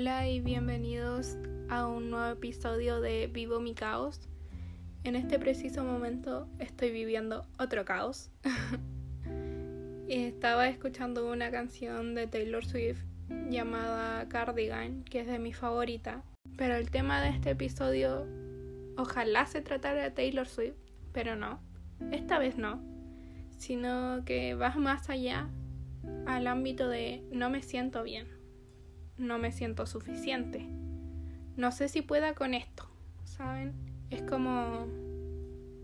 Hola y bienvenidos a un nuevo episodio de Vivo mi caos. En este preciso momento estoy viviendo otro caos. Estaba escuchando una canción de Taylor Swift llamada Cardigan, que es de mi favorita. Pero el tema de este episodio ojalá se tratara de Taylor Swift, pero no. Esta vez no. Sino que va más allá al ámbito de no me siento bien no me siento suficiente. No sé si pueda con esto, ¿saben? Es como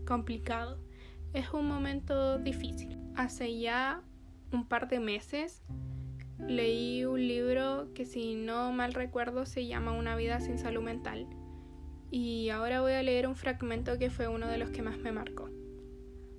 complicado. Es un momento difícil. Hace ya un par de meses leí un libro que si no mal recuerdo se llama Una vida sin salud mental. Y ahora voy a leer un fragmento que fue uno de los que más me marcó.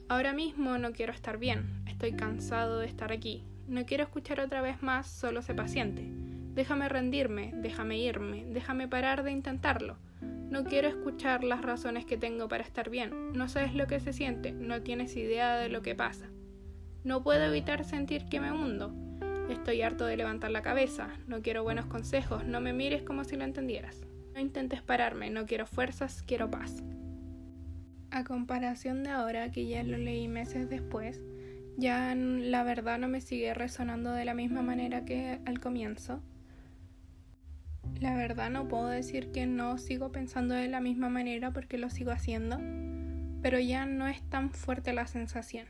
Ahora mismo no quiero estar bien, estoy cansado de estar aquí. No quiero escuchar otra vez más solo sé paciente. Déjame rendirme, déjame irme, déjame parar de intentarlo. No quiero escuchar las razones que tengo para estar bien. No sabes lo que se siente, no tienes idea de lo que pasa. No puedo evitar sentir que me hundo. Estoy harto de levantar la cabeza, no quiero buenos consejos, no me mires como si lo entendieras. No intentes pararme, no quiero fuerzas, quiero paz. A comparación de ahora, que ya lo leí meses después, ya la verdad no me sigue resonando de la misma manera que al comienzo. La verdad no puedo decir que no sigo pensando de la misma manera porque lo sigo haciendo, pero ya no es tan fuerte la sensación.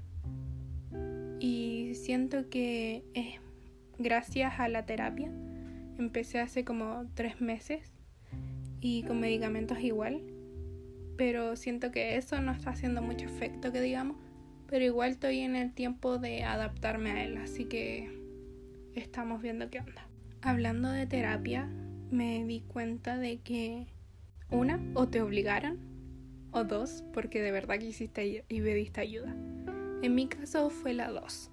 Y siento que es gracias a la terapia. Empecé hace como tres meses y con medicamentos igual, pero siento que eso no está haciendo mucho efecto, que digamos, pero igual estoy en el tiempo de adaptarme a él, así que estamos viendo qué onda. Hablando de terapia, me di cuenta de que una, o te obligaron, o dos, porque de verdad quisiste y pediste ayuda. En mi caso fue la dos.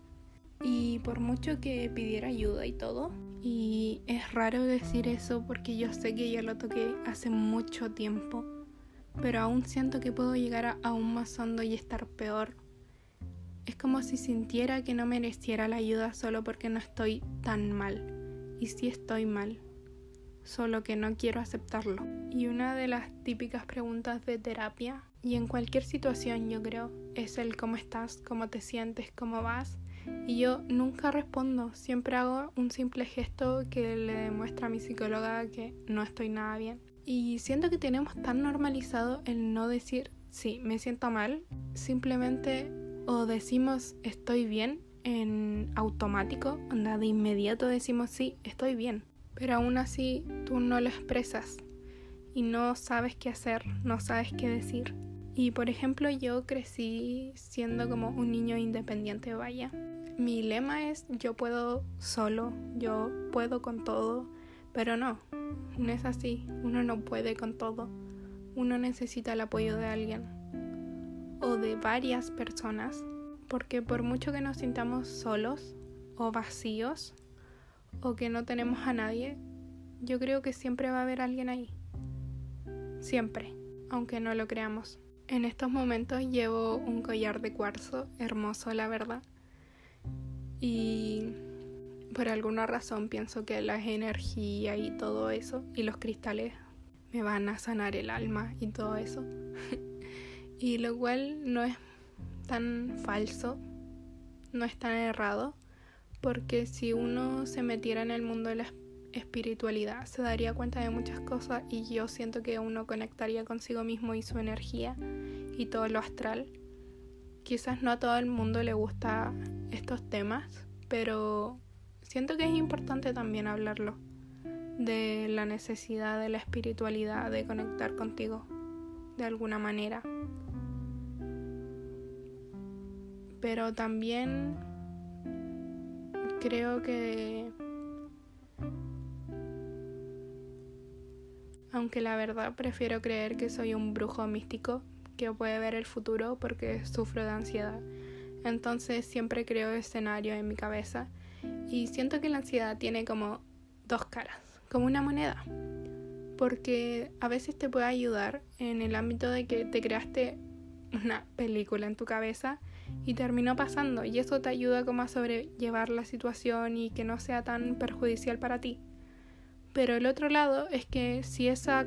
Y por mucho que pidiera ayuda y todo, y es raro decir eso porque yo sé que ya lo toqué hace mucho tiempo, pero aún siento que puedo llegar a aún más hondo y estar peor. Es como si sintiera que no mereciera la ayuda solo porque no estoy tan mal. Y si estoy mal, solo que no quiero aceptarlo. Y una de las típicas preguntas de terapia, y en cualquier situación yo creo, es el cómo estás, cómo te sientes, cómo vas. Y yo nunca respondo, siempre hago un simple gesto que le demuestra a mi psicóloga que no estoy nada bien. Y siento que tenemos tan normalizado el no decir, sí, me siento mal, simplemente o decimos estoy bien en automático, anda de inmediato decimos sí, estoy bien pero aún así tú no lo expresas y no sabes qué hacer, no sabes qué decir. Y por ejemplo yo crecí siendo como un niño independiente, vaya. Mi lema es yo puedo solo, yo puedo con todo, pero no, no es así, uno no puede con todo, uno necesita el apoyo de alguien o de varias personas, porque por mucho que nos sintamos solos o vacíos, o que no tenemos a nadie, yo creo que siempre va a haber alguien ahí. Siempre, aunque no lo creamos. En estos momentos llevo un collar de cuarzo hermoso, la verdad. Y por alguna razón pienso que la energía y todo eso y los cristales me van a sanar el alma y todo eso. y lo cual no es tan falso, no es tan errado, porque si uno se metiera en el mundo de la espiritualidad se daría cuenta de muchas cosas y yo siento que uno conectaría consigo mismo y su energía y todo lo astral. Quizás no a todo el mundo le gusta estos temas, pero siento que es importante también hablarlo de la necesidad de la espiritualidad, de conectar contigo de alguna manera. Pero también creo que aunque la verdad prefiero creer que soy un brujo místico que puede ver el futuro porque sufro de ansiedad. Entonces siempre creo escenario en mi cabeza y siento que la ansiedad tiene como dos caras, como una moneda. Porque a veces te puede ayudar en el ámbito de que te creaste una película en tu cabeza y terminó pasando y eso te ayuda como a sobrellevar la situación y que no sea tan perjudicial para ti. Pero el otro lado es que si esa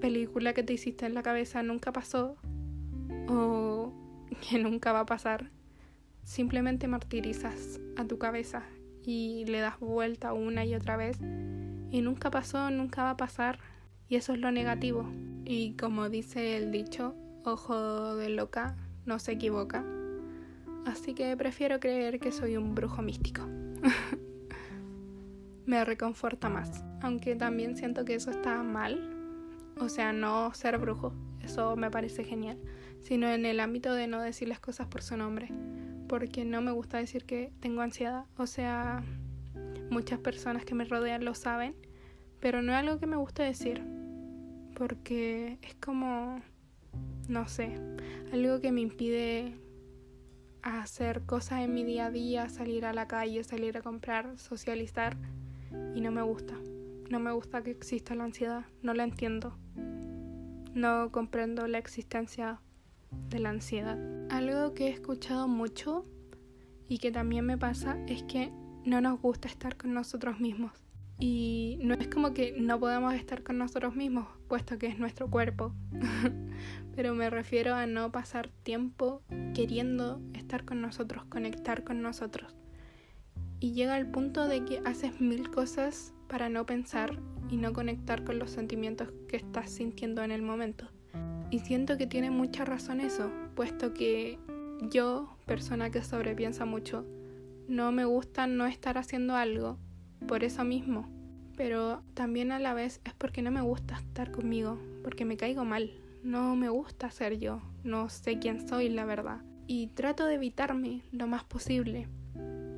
película que te hiciste en la cabeza nunca pasó o que nunca va a pasar, simplemente martirizas a tu cabeza y le das vuelta una y otra vez y nunca pasó, nunca va a pasar y eso es lo negativo. Y como dice el dicho, ojo de loca no se equivoca. Así que prefiero creer que soy un brujo místico. Me reconforta más, aunque también siento que eso está mal. O sea, no ser brujo, eso me parece genial, sino en el ámbito de no decir las cosas por su nombre, porque no me gusta decir que tengo ansiedad. O sea, muchas personas que me rodean lo saben, pero no es algo que me gusta decir, porque es como, no sé, algo que me impide hacer cosas en mi día a día, salir a la calle, salir a comprar, socializar, y no me gusta. No me gusta que exista la ansiedad, no la entiendo. No comprendo la existencia de la ansiedad. Algo que he escuchado mucho y que también me pasa es que no nos gusta estar con nosotros mismos. Y no es como que no podemos estar con nosotros mismos, puesto que es nuestro cuerpo. Pero me refiero a no pasar tiempo queriendo estar con nosotros, conectar con nosotros. Y llega al punto de que haces mil cosas para no pensar y no conectar con los sentimientos que estás sintiendo en el momento. Y siento que tiene mucha razón eso, puesto que yo, persona que sobrepiensa mucho, no me gusta no estar haciendo algo por eso mismo. Pero también a la vez es porque no me gusta estar conmigo, porque me caigo mal. No me gusta ser yo, no sé quién soy, la verdad. Y trato de evitarme lo más posible.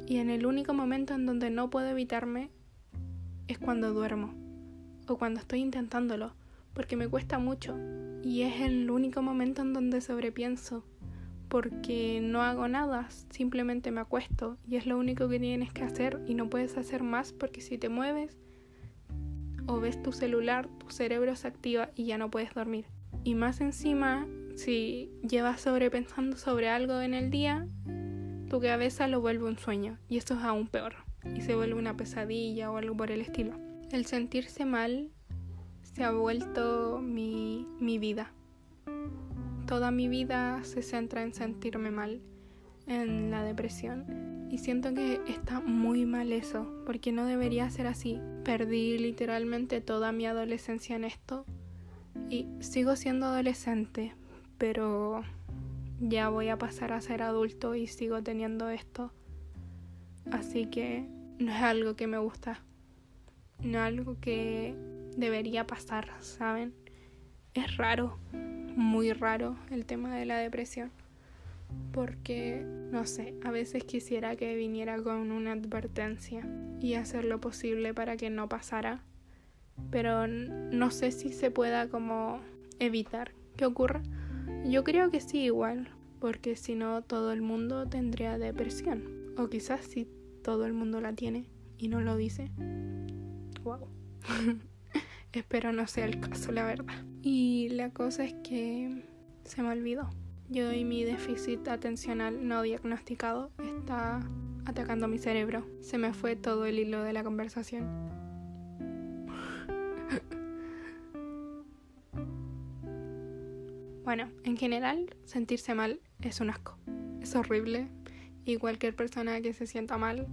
Y en el único momento en donde no puedo evitarme es cuando duermo o cuando estoy intentándolo, porque me cuesta mucho y es el único momento en donde sobrepienso, porque no hago nada, simplemente me acuesto y es lo único que tienes que hacer y no puedes hacer más porque si te mueves o ves tu celular, tu cerebro se activa y ya no puedes dormir. Y más encima, si llevas sobrepensando sobre algo en el día, tu cabeza lo vuelve un sueño y esto es aún peor y se vuelve una pesadilla o algo por el estilo. El sentirse mal se ha vuelto mi, mi vida. Toda mi vida se centra en sentirme mal, en la depresión. Y siento que está muy mal eso, porque no debería ser así. Perdí literalmente toda mi adolescencia en esto. Y sigo siendo adolescente, pero ya voy a pasar a ser adulto y sigo teniendo esto. Así que no es algo que me gusta. No es algo que debería pasar, ¿saben? Es raro, muy raro el tema de la depresión. Porque, no sé, a veces quisiera que viniera con una advertencia y hacer lo posible para que no pasara. Pero no sé si se pueda como evitar que ocurra. Yo creo que sí igual, porque si no todo el mundo tendría depresión. O quizás sí todo el mundo la tiene y no lo dice. Wow. Espero no sea el caso, la verdad. Y la cosa es que se me olvidó. Yo y mi déficit atencional no diagnosticado está atacando mi cerebro. Se me fue todo el hilo de la conversación. Bueno, en general, sentirse mal es un asco. Es horrible y cualquier persona que se sienta mal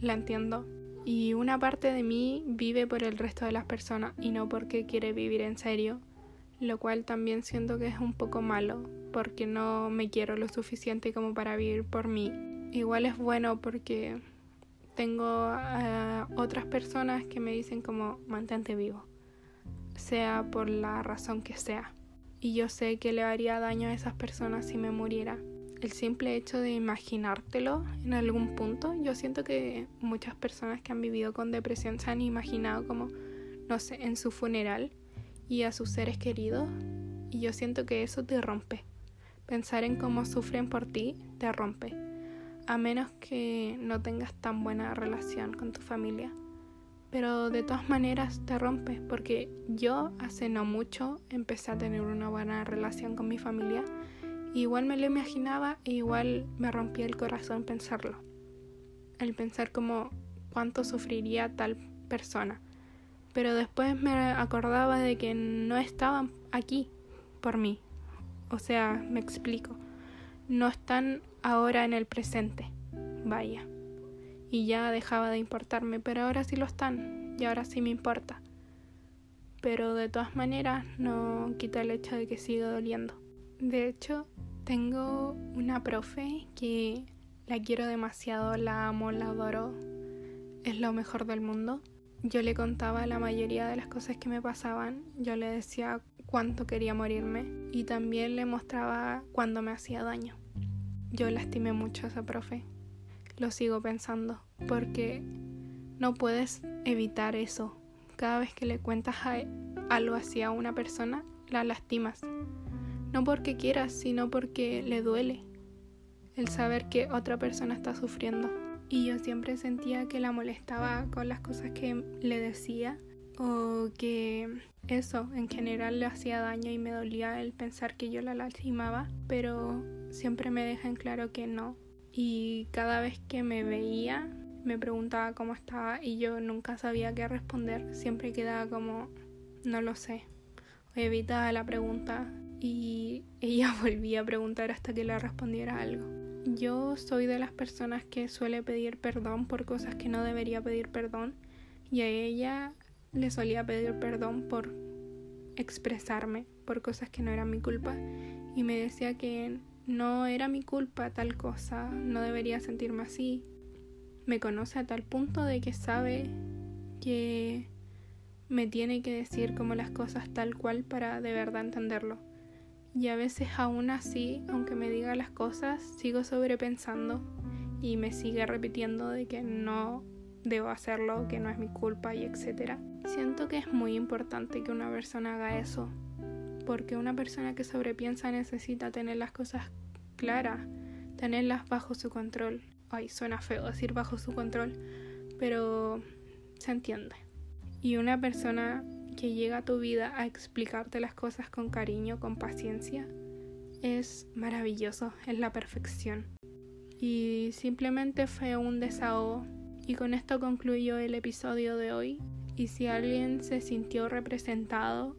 la entiendo. Y una parte de mí vive por el resto de las personas y no porque quiere vivir en serio, lo cual también siento que es un poco malo, porque no me quiero lo suficiente como para vivir por mí. Igual es bueno porque tengo otras personas que me dicen como mantente vivo, sea por la razón que sea. Y yo sé que le haría daño a esas personas si me muriera el simple hecho de imaginártelo en algún punto, yo siento que muchas personas que han vivido con depresión se han imaginado como, no sé, en su funeral y a sus seres queridos, y yo siento que eso te rompe. Pensar en cómo sufren por ti te rompe, a menos que no tengas tan buena relación con tu familia. Pero de todas maneras te rompe, porque yo hace no mucho empecé a tener una buena relación con mi familia Igual me lo imaginaba e igual me rompía el corazón pensarlo. El pensar como cuánto sufriría tal persona. Pero después me acordaba de que no estaban aquí por mí. O sea, me explico. No están ahora en el presente. Vaya. Y ya dejaba de importarme, pero ahora sí lo están. Y ahora sí me importa. Pero de todas maneras no quita el hecho de que siga doliendo. De hecho, tengo una profe que la quiero demasiado, la amo, la adoro. Es lo mejor del mundo. Yo le contaba la mayoría de las cosas que me pasaban. Yo le decía cuánto quería morirme y también le mostraba cuándo me hacía daño. Yo lastimé mucho a esa profe. Lo sigo pensando porque no puedes evitar eso. Cada vez que le cuentas algo así a una persona, la lastimas. No porque quieras, sino porque le duele el saber que otra persona está sufriendo. Y yo siempre sentía que la molestaba con las cosas que le decía o que eso en general le hacía daño y me dolía el pensar que yo la lastimaba, pero siempre me deja en claro que no. Y cada vez que me veía, me preguntaba cómo estaba y yo nunca sabía qué responder, siempre quedaba como, no lo sé, evitaba la pregunta y ella volvía a preguntar hasta que le respondiera algo. Yo soy de las personas que suele pedir perdón por cosas que no debería pedir perdón y a ella le solía pedir perdón por expresarme por cosas que no eran mi culpa y me decía que no era mi culpa tal cosa, no debería sentirme así. Me conoce a tal punto de que sabe que me tiene que decir como las cosas tal cual para de verdad entenderlo. Y a veces aún así, aunque me diga las cosas, sigo sobrepensando y me sigue repitiendo de que no debo hacerlo, que no es mi culpa y etcétera. Siento que es muy importante que una persona haga eso, porque una persona que sobrepiensa necesita tener las cosas claras, tenerlas bajo su control. Ay, suena feo decir bajo su control, pero se entiende. Y una persona que llega a tu vida a explicarte las cosas con cariño, con paciencia, es maravilloso, es la perfección. Y simplemente fue un desahogo. Y con esto concluyo el episodio de hoy. Y si alguien se sintió representado,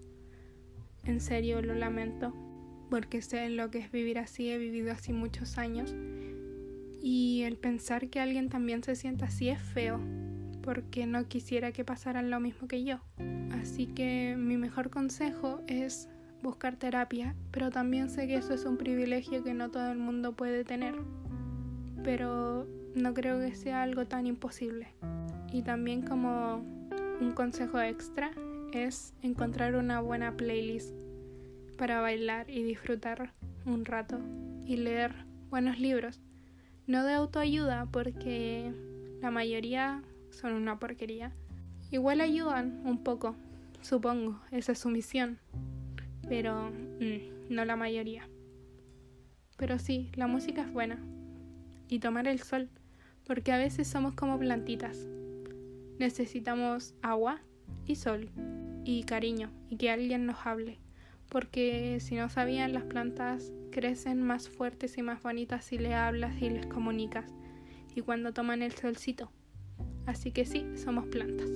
en serio lo lamento, porque sé lo que es vivir así, he vivido así muchos años. Y el pensar que alguien también se sienta así es feo, porque no quisiera que pasaran lo mismo que yo. Así que mi mejor consejo es buscar terapia, pero también sé que eso es un privilegio que no todo el mundo puede tener. Pero no creo que sea algo tan imposible. Y también como un consejo extra es encontrar una buena playlist para bailar y disfrutar un rato y leer buenos libros. No de autoayuda porque la mayoría son una porquería. Igual ayudan un poco, supongo, esa es su misión. Pero mm, no la mayoría. Pero sí, la música es buena. Y tomar el sol, porque a veces somos como plantitas necesitamos agua y sol y cariño y que alguien nos hable. Porque si no sabían, las plantas crecen más fuertes y más bonitas si le hablas y les comunicas. Y cuando toman el solcito. Así que sí, somos plantas.